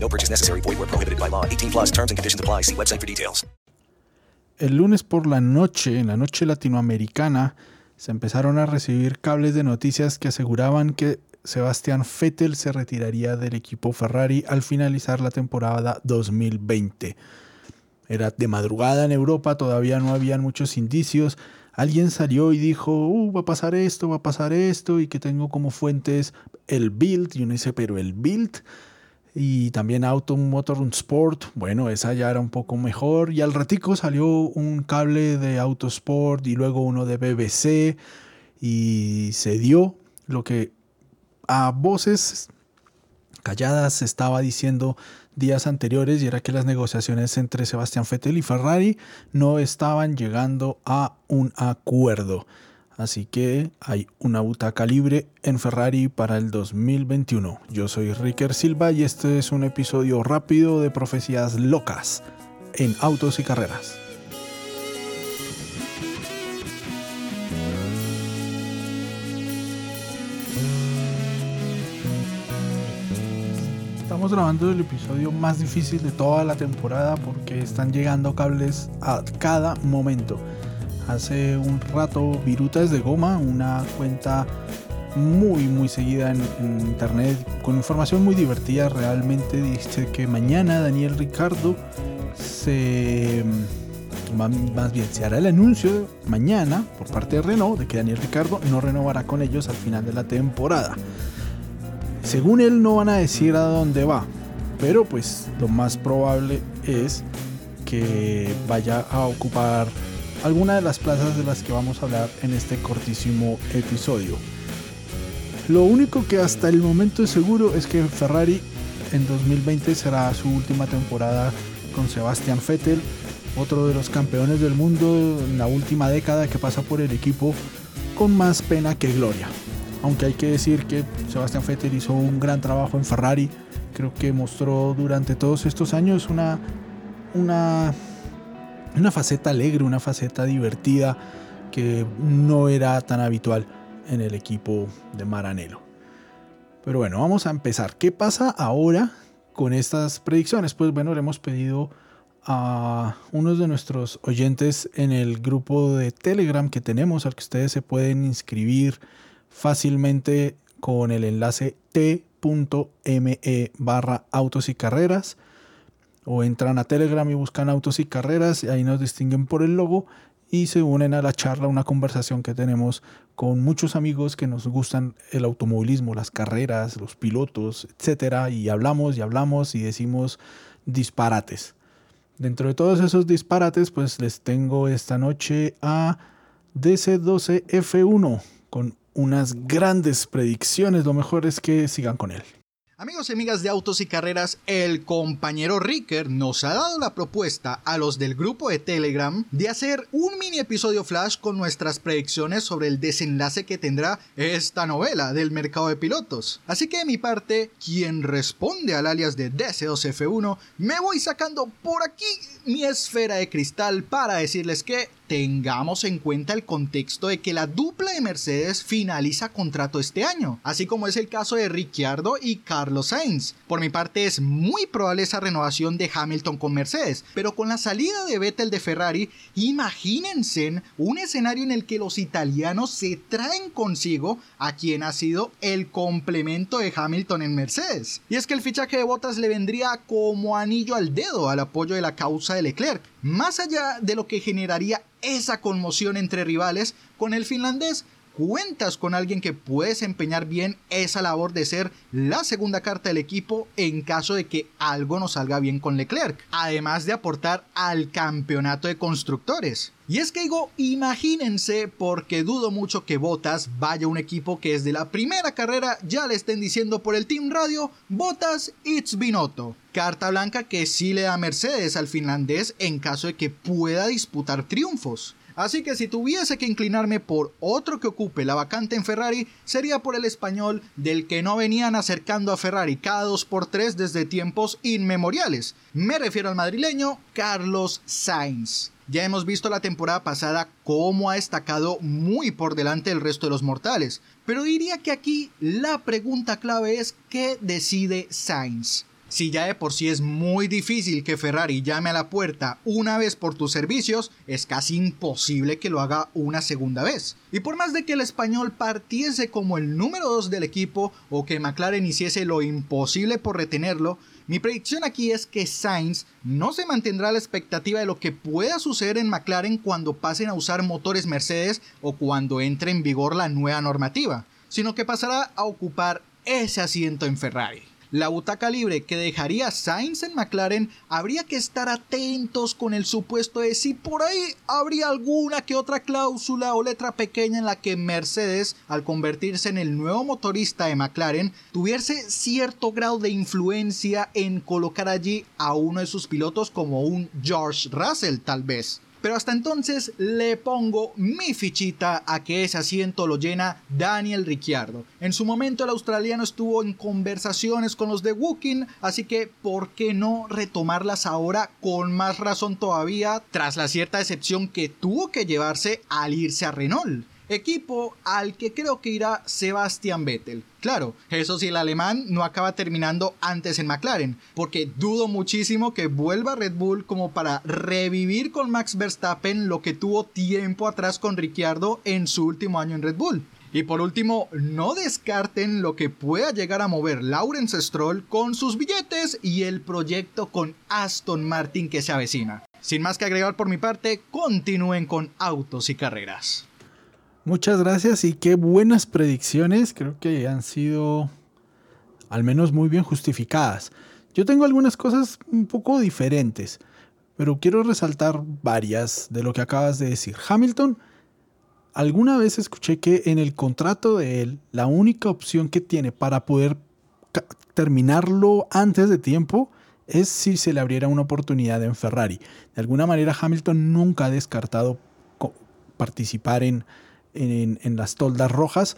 No purchase necessary. Void where prohibited by law. 18 plus terms and conditions apply. See website for details. El lunes por la noche, en la noche latinoamericana, se empezaron a recibir cables de noticias que aseguraban que Sebastián Vettel se retiraría del equipo Ferrari al finalizar la temporada 2020. Era de madrugada en Europa, todavía no habían muchos indicios. Alguien salió y dijo, uh, va a pasar esto, va a pasar esto, y que tengo como fuentes el Bild. Y uno dice, pero el Bild y también Auto Motor Sport. Bueno, esa ya era un poco mejor. Y al ratico salió un cable de Autosport y luego uno de BBC y se dio lo que a voces calladas se estaba diciendo días anteriores y era que las negociaciones entre Sebastián Vettel y Ferrari no estaban llegando a un acuerdo. Así que hay una butaca libre en Ferrari para el 2021. Yo soy Ricker Silva y este es un episodio rápido de profecías locas en autos y carreras. Estamos grabando el episodio más difícil de toda la temporada porque están llegando cables a cada momento. Hace un rato Virutas de Goma, una cuenta muy muy seguida en, internet con información muy divertida. Realmente dice que mañana Daniel Ricardo se más bien se hará el anuncio mañana por parte de Renault de que Daniel Ricardo no renovará con ellos al final de la temporada. Según él no van a decir a dónde va pero pues lo más probable es que vaya a ocupar alguna de las plazas de las que vamos a hablar en este cortísimo episodio. Lo único que hasta el momento es seguro es que Ferrari en 2020 será su última temporada con Sebastian Vettel, otro de los campeones del mundo en la última década que pasa por el equipo con más pena que gloria. Aunque hay que decir que Sebastian Vettel hizo un gran trabajo en Ferrari, creo que mostró durante todos estos años una, una una faceta alegre, una faceta divertida que no era tan habitual en el equipo de Maranello. Pero bueno, vamos a empezar. ¿Qué pasa ahora con estas predicciones? Pues bueno, le hemos pedido a unos de nuestros oyentes en el grupo de Telegram que tenemos, al que ustedes se pueden inscribir fácilmente con el enlace t.me barra autos y carreras o entran a Telegram y buscan autos y carreras y ahí nos distinguen por el logo y se unen a la charla, una conversación que tenemos con muchos amigos que nos gustan el automovilismo, las carreras, los pilotos, etcétera, y hablamos y hablamos y decimos disparates. Dentro de todos esos disparates, pues les tengo esta noche a DC12F1 con unas grandes predicciones. Lo mejor es que sigan con él. Amigos y amigas de Autos y Carreras, el compañero Ricker nos ha dado la propuesta a los del grupo de Telegram de hacer un mini episodio flash con nuestras predicciones sobre el desenlace que tendrá esta novela del mercado de pilotos. Así que de mi parte, quien responde al alias de DC2F1, me voy sacando por aquí mi esfera de cristal para decirles que tengamos en cuenta el contexto de que la dupla de Mercedes finaliza contrato este año, así como es el caso de Ricciardo y Carlos Sainz. Por mi parte es muy probable esa renovación de Hamilton con Mercedes, pero con la salida de Vettel de Ferrari, imagínense un escenario en el que los italianos se traen consigo a quien ha sido el complemento de Hamilton en Mercedes. Y es que el fichaje de Bottas le vendría como anillo al dedo al apoyo de la causa de Leclerc, más allá de lo que generaría esa conmoción entre rivales, con el finlandés cuentas con alguien que puede desempeñar bien esa labor de ser la segunda carta del equipo en caso de que algo no salga bien con Leclerc, además de aportar al campeonato de constructores. Y es que digo, imagínense, porque dudo mucho que Botas vaya a un equipo que desde la primera carrera ya le estén diciendo por el Team Radio, Botas It's Binotto. Carta blanca que sí le da Mercedes al finlandés en caso de que pueda disputar triunfos. Así que si tuviese que inclinarme por otro que ocupe la vacante en Ferrari, sería por el español del que no venían acercando a Ferrari cada 2x3 desde tiempos inmemoriales. Me refiero al madrileño Carlos Sainz. Ya hemos visto la temporada pasada cómo ha destacado muy por delante del resto de los mortales, pero diría que aquí la pregunta clave es ¿qué decide Sainz? Si ya de por sí es muy difícil que Ferrari llame a la puerta una vez por tus servicios, es casi imposible que lo haga una segunda vez. Y por más de que el español partiese como el número 2 del equipo o que McLaren hiciese lo imposible por retenerlo, mi predicción aquí es que Sainz no se mantendrá a la expectativa de lo que pueda suceder en McLaren cuando pasen a usar motores Mercedes o cuando entre en vigor la nueva normativa, sino que pasará a ocupar ese asiento en Ferrari la butaca libre que dejaría Sainz en McLaren, habría que estar atentos con el supuesto de si por ahí habría alguna que otra cláusula o letra pequeña en la que Mercedes, al convertirse en el nuevo motorista de McLaren, tuviese cierto grado de influencia en colocar allí a uno de sus pilotos como un George Russell tal vez. Pero hasta entonces le pongo mi fichita a que ese asiento lo llena Daniel Ricciardo. En su momento el australiano estuvo en conversaciones con los de Woking, así que ¿por qué no retomarlas ahora con más razón todavía tras la cierta decepción que tuvo que llevarse al irse a Renault? Equipo al que creo que irá Sebastian Vettel. Claro, eso sí, el alemán no acaba terminando antes en McLaren, porque dudo muchísimo que vuelva Red Bull como para revivir con Max Verstappen lo que tuvo tiempo atrás con Ricciardo en su último año en Red Bull. Y por último, no descarten lo que pueda llegar a mover Lawrence Stroll con sus billetes y el proyecto con Aston Martin que se avecina. Sin más que agregar por mi parte, continúen con autos y carreras. Muchas gracias y qué buenas predicciones. Creo que han sido al menos muy bien justificadas. Yo tengo algunas cosas un poco diferentes, pero quiero resaltar varias de lo que acabas de decir. Hamilton, alguna vez escuché que en el contrato de él, la única opción que tiene para poder terminarlo antes de tiempo es si se le abriera una oportunidad en Ferrari. De alguna manera Hamilton nunca ha descartado participar en en, las toldas rojas.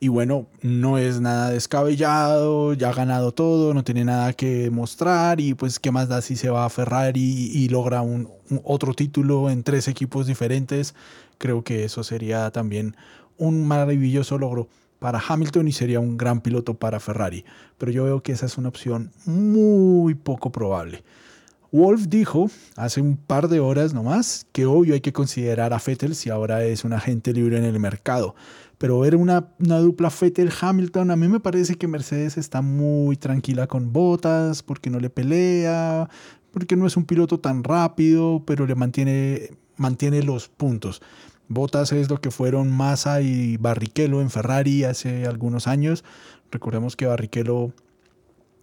Y bueno, no es nada descabellado, ya ha ganado todo, no tiene nada que mostrar y pues qué más da si se va a Ferrari y, logra un, otro título en tres equipos diferentes. Creo que eso sería también un maravilloso logro para Hamilton y sería un gran piloto para Ferrari. Pero yo veo que esa es una opción muy poco probable. Wolf dijo hace un par de horas nomás que obvio hay que considerar a Fettel si ahora es un agente libre en el mercado. Pero ver una, una dupla Fettel-Hamilton, a mí me parece que Mercedes está muy tranquila con botas, porque no le pelea, porque no es un piloto tan rápido, pero le mantiene, mantiene los puntos. Botas es lo que fueron Massa y Barrichello en Ferrari hace algunos años. Recordemos que Barrichello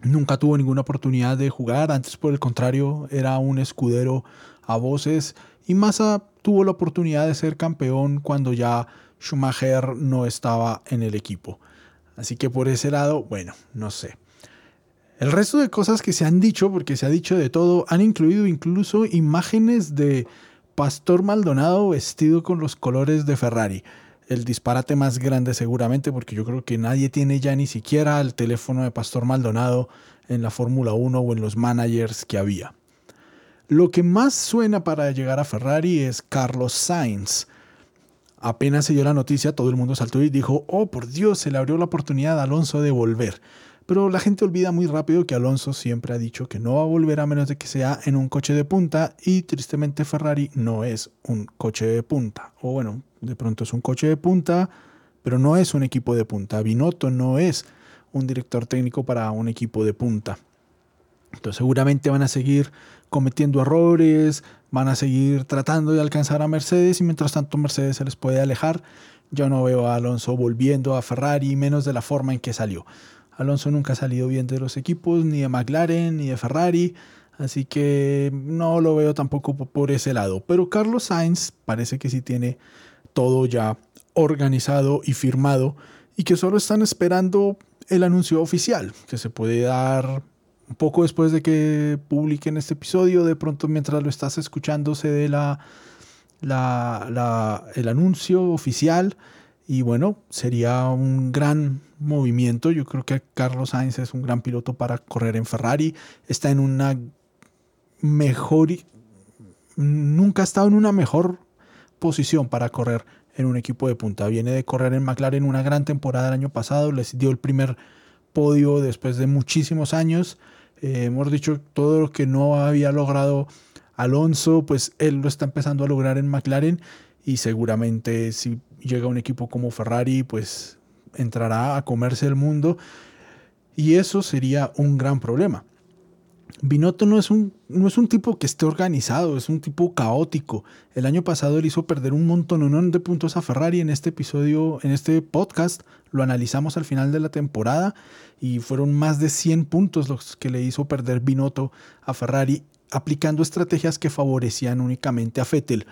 Nunca tuvo ninguna oportunidad de jugar, antes por el contrario era un escudero a voces y Massa tuvo la oportunidad de ser campeón cuando ya Schumacher no estaba en el equipo. Así que por ese lado, bueno, no sé. El resto de cosas que se han dicho, porque se ha dicho de todo, han incluido incluso imágenes de Pastor Maldonado vestido con los colores de Ferrari el disparate más grande seguramente, porque yo creo que nadie tiene ya ni siquiera el teléfono de Pastor Maldonado en la Fórmula 1 o en los managers que había. Lo que más suena para llegar a Ferrari es Carlos Sainz. Apenas se dio la noticia, todo el mundo saltó y dijo, oh por Dios, se le abrió la oportunidad a Alonso de volver. Pero la gente olvida muy rápido que Alonso siempre ha dicho que no va a volver a menos de que sea en un coche de punta y tristemente Ferrari no es un coche de punta. O bueno, de pronto es un coche de punta, pero no es un equipo de punta. Binotto no es un director técnico para un equipo de punta. Entonces seguramente van a seguir cometiendo errores, van a seguir tratando de alcanzar a Mercedes y mientras tanto Mercedes se les puede alejar. Yo no veo a Alonso volviendo a Ferrari, menos de la forma en que salió. Alonso nunca ha salido bien de los equipos, ni de McLaren, ni de Ferrari, así que no lo veo tampoco por ese lado. Pero Carlos Sainz parece que sí tiene todo ya organizado y firmado y que solo están esperando el anuncio oficial, que se puede dar un poco después de que publiquen este episodio, de pronto mientras lo estás escuchando se dé la, el anuncio oficial y bueno, sería un gran movimiento. Yo creo que Carlos Sainz es un gran piloto para correr en Ferrari. Está en una mejor... Nunca ha estado en una mejor posición para correr en un equipo de punta. Viene de correr en McLaren una gran temporada el año pasado. Les dio el primer podio después de muchísimos años. Eh, hemos dicho todo lo que no había logrado Alonso, pues él lo está empezando a lograr en McLaren y seguramente si llega un equipo como Ferrari, pues entrará a comerse el mundo y eso sería un gran problema. Binotto no es, un, no es un tipo que esté organizado, es un tipo caótico. El año pasado él hizo perder un montón de puntos a Ferrari. En este episodio, en este podcast, lo analizamos al final de la temporada y fueron más de 100 puntos los que le hizo perder Binotto a Ferrari, aplicando estrategias que favorecían únicamente a Vettel.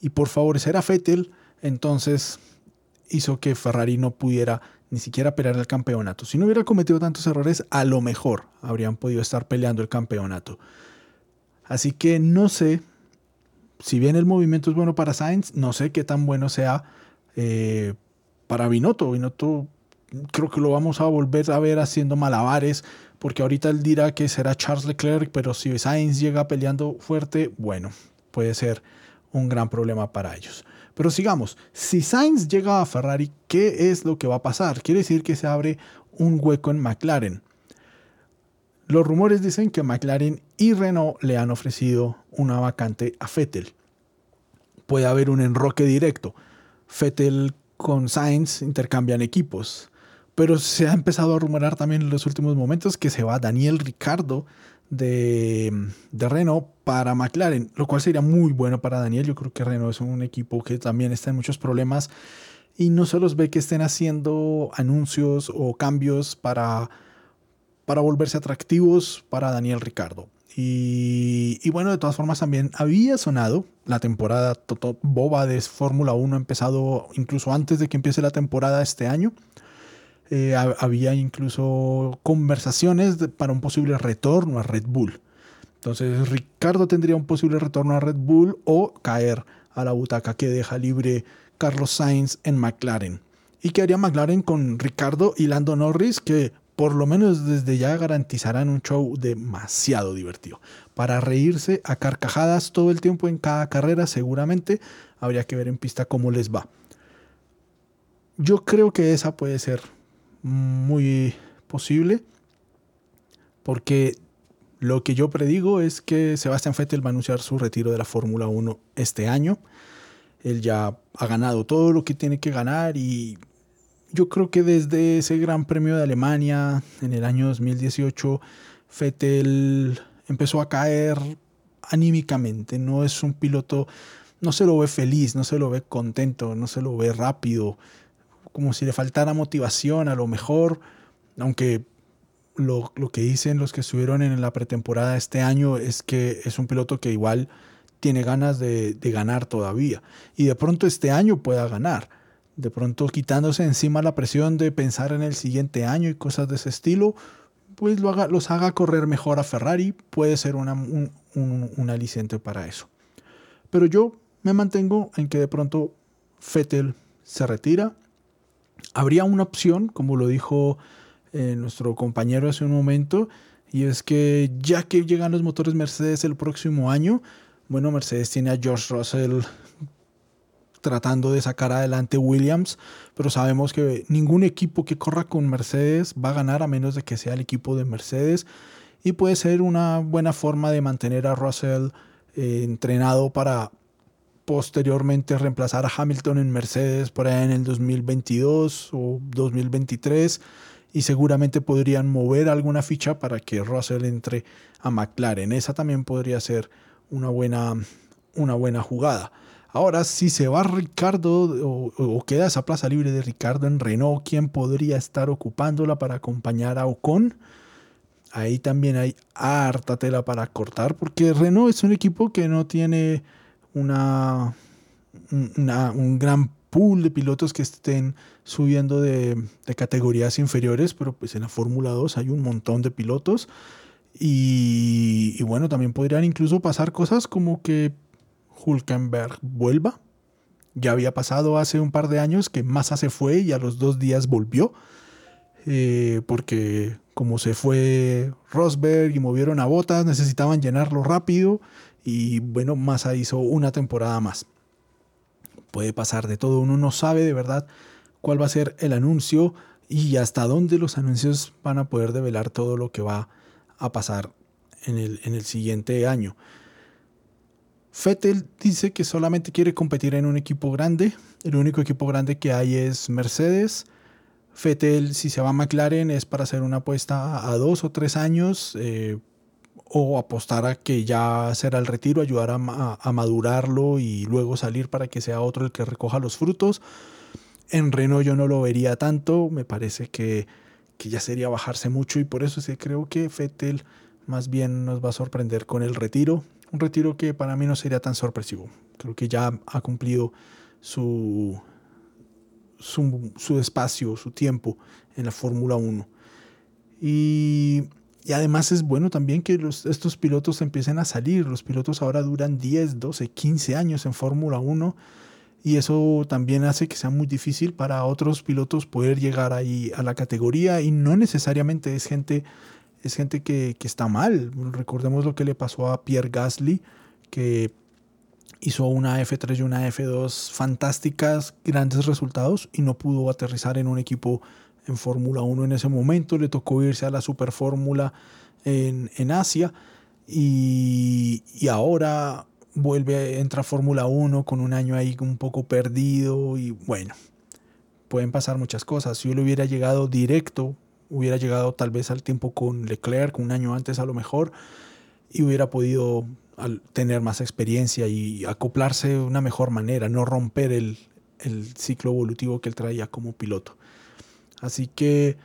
Y por favorecer a Vettel, entonces hizo que Ferrari no pudiera ni siquiera pelear el campeonato. Si no hubiera cometido tantos errores, a lo mejor habrían podido estar peleando el campeonato. Así que no sé, si bien el movimiento es bueno para Sainz, no sé qué tan bueno sea eh, para Binotto. Binotto creo que lo vamos a volver a ver haciendo malabares, porque ahorita él dirá que será Charles Leclerc, pero si Sainz llega peleando fuerte, bueno, puede ser un gran problema para ellos. Pero sigamos, si Sainz llega a Ferrari, ¿qué es lo que va a pasar? Quiere decir que se abre un hueco en McLaren. Los rumores dicen que McLaren y Renault le han ofrecido una vacante a Vettel. Puede haber un enroque directo. Vettel con Sainz intercambian equipos. Pero se ha empezado a rumorar también en los últimos momentos que se va Daniel Ricardo de, Renault para McLaren, lo cual sería muy bueno para Daniel. Yo creo que Renault es un equipo que también está en muchos problemas y no se los ve que estén haciendo anuncios o cambios para, para volverse atractivos para Daniel Ricardo. Y, bueno, de todas formas también había sonado la temporada boba de Fórmula 1, ha empezado incluso antes de que empiece la temporada este año. Eh, había incluso conversaciones para un posible retorno a Red Bull. Entonces Ricardo tendría un posible retorno a Red Bull o caer a la butaca que deja libre Carlos Sainz en McLaren. ¿Y qué haría McLaren con Ricardo y Lando Norris? Que por lo menos desde ya garantizarán un show demasiado divertido. Para reírse a carcajadas todo el tiempo en cada carrera, seguramente habría que ver en pista cómo les va. Yo creo que esa puede ser muy posible, porque lo que yo predigo es que Sebastián Vettel va a anunciar su retiro de la Fórmula 1 este año. Él ya ha ganado todo lo que tiene que ganar y yo creo que desde ese Gran Premio de Alemania en el año 2018, Vettel empezó a caer anímicamente. No es un piloto, no se lo ve feliz, no se lo ve contento, no se lo ve rápido como si le faltara motivación a lo mejor, aunque lo, que dicen los que estuvieron en la pretemporada este año es que es un piloto que igual tiene ganas de, ganar todavía. Y de pronto este año pueda ganar. De pronto quitándose encima la presión de pensar en el siguiente año y cosas de ese estilo, pues lo haga, los haga correr mejor a Ferrari. Puede ser una, un, un aliciente para eso. Pero yo me mantengo en que de pronto Fettel se retira Habría una opción, como lo dijo eh, nuestro compañero hace un momento, y es que ya que llegan los motores Mercedes el próximo año, bueno, Mercedes tiene a George Russell tratando de sacar adelante Williams, pero sabemos que ningún equipo que corra con Mercedes va a ganar a menos de que sea el equipo de Mercedes y puede ser una buena forma de mantener a Russell eh, entrenado para posteriormente reemplazar a Hamilton en Mercedes por ahí en el 2022 o 2023 y seguramente podrían mover alguna ficha para que Russell entre a McLaren. Esa también podría ser una buena, una buena jugada. Ahora, si se va Ricardo o, queda esa plaza libre de Ricardo en Renault, ¿quién podría estar ocupándola para acompañar a Ocon? Ahí también hay harta tela para cortar, porque Renault es un equipo que no tiene una, un gran pool de pilotos que estén subiendo de, categorías inferiores, pero pues en la Fórmula 2 hay un montón de pilotos. Y, bueno, también podrían incluso pasar cosas como que Hulkenberg vuelva. Ya había pasado hace un par de años que Massa se fue y a los dos días volvió. Eh, porque como se fue Rosberg y movieron a botas, necesitaban llenarlo rápido. Y bueno, Massa hizo una temporada más. Puede pasar de todo, uno no sabe de verdad cuál va a ser el anuncio y hasta dónde los anuncios van a poder develar todo lo que va a pasar en el, en el siguiente año. Fettel dice que solamente quiere competir en un equipo grande. El único equipo grande que hay es Mercedes. Fettel, si se va a McLaren, es para hacer una apuesta a dos o tres años eh, o apostar a que ya será el retiro, ayudar a, madurarlo y luego salir para que sea otro el que recoja los frutos. En Renault yo no lo vería tanto, me parece que, que ya sería bajarse mucho y por eso sí creo que Fettel más bien nos va a sorprender con el retiro un retiro que para mí no sería tan sorpresivo. Creo que ya ha cumplido su, su, espacio, su tiempo en la Fórmula 1. Y, además es bueno también que estos pilotos empiecen a salir. Los pilotos ahora duran 10, 12, 15 años en Fórmula 1 y eso también hace que sea muy difícil para otros pilotos poder llegar ahí a la categoría y no necesariamente es gente es gente que, está mal. Recordemos lo que le pasó a Pierre Gasly, que hizo una F3 y una F2 fantásticas, grandes resultados y no pudo aterrizar en un equipo en Fórmula 1 en ese momento. Le tocó irse a la Super Fórmula en, en, Asia y, ahora vuelve, entra a Fórmula 1 con un año ahí un poco perdido y bueno, pueden pasar muchas cosas. Si yo le hubiera llegado directo hubiera llegado tal vez al tiempo con Leclerc, un año antes a lo mejor, y hubiera podido tener más experiencia y acoplarse de una mejor manera, no romper el, ciclo evolutivo que él traía como piloto. Así que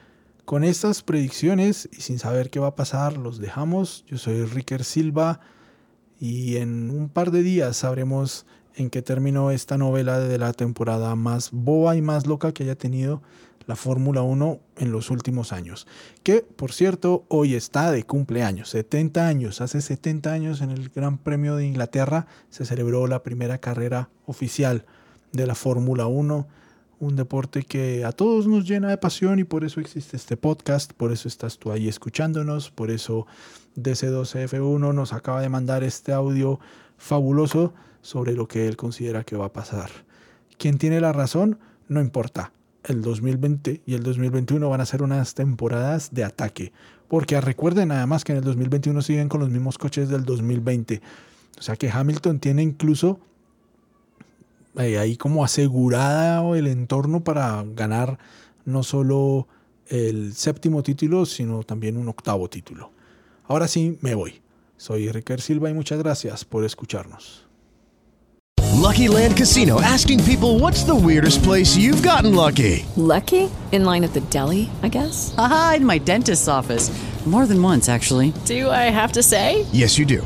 con estas predicciones y sin saber qué va a pasar, los dejamos. Yo soy Ricker Silva y en un par de días sabremos en qué terminó esta novela de la temporada más boba y más loca que haya tenido la Fórmula 1 en los últimos años. Que, por cierto, hoy está de cumpleaños, 70 años. Hace 70 años en el Gran Premio de Inglaterra se celebró la primera carrera oficial de la Fórmula 1. Un deporte que a todos nos llena de pasión y por eso existe este podcast, por eso estás tú ahí escuchándonos, por eso DC12F1 nos acaba de mandar este audio fabuloso sobre lo que él considera que va a pasar. ¿Quién tiene la razón? No importa el 2020 y el 2021 van a ser unas temporadas de ataque. Porque recuerden además que en el 2021 siguen con los mismos coches del 2020. O sea que Hamilton tiene incluso eh, ahí como asegurada el entorno para ganar no solo el séptimo título, sino también un octavo título. Ahora sí, me voy. Soy Ricker Silva y muchas gracias por escucharnos. Lucky Land Casino asking people what's the weirdest place you've gotten lucky? Lucky? In line at the deli, I guess? Aha, in my dentist's office. More than once, actually. Do I have to say? Yes, you do.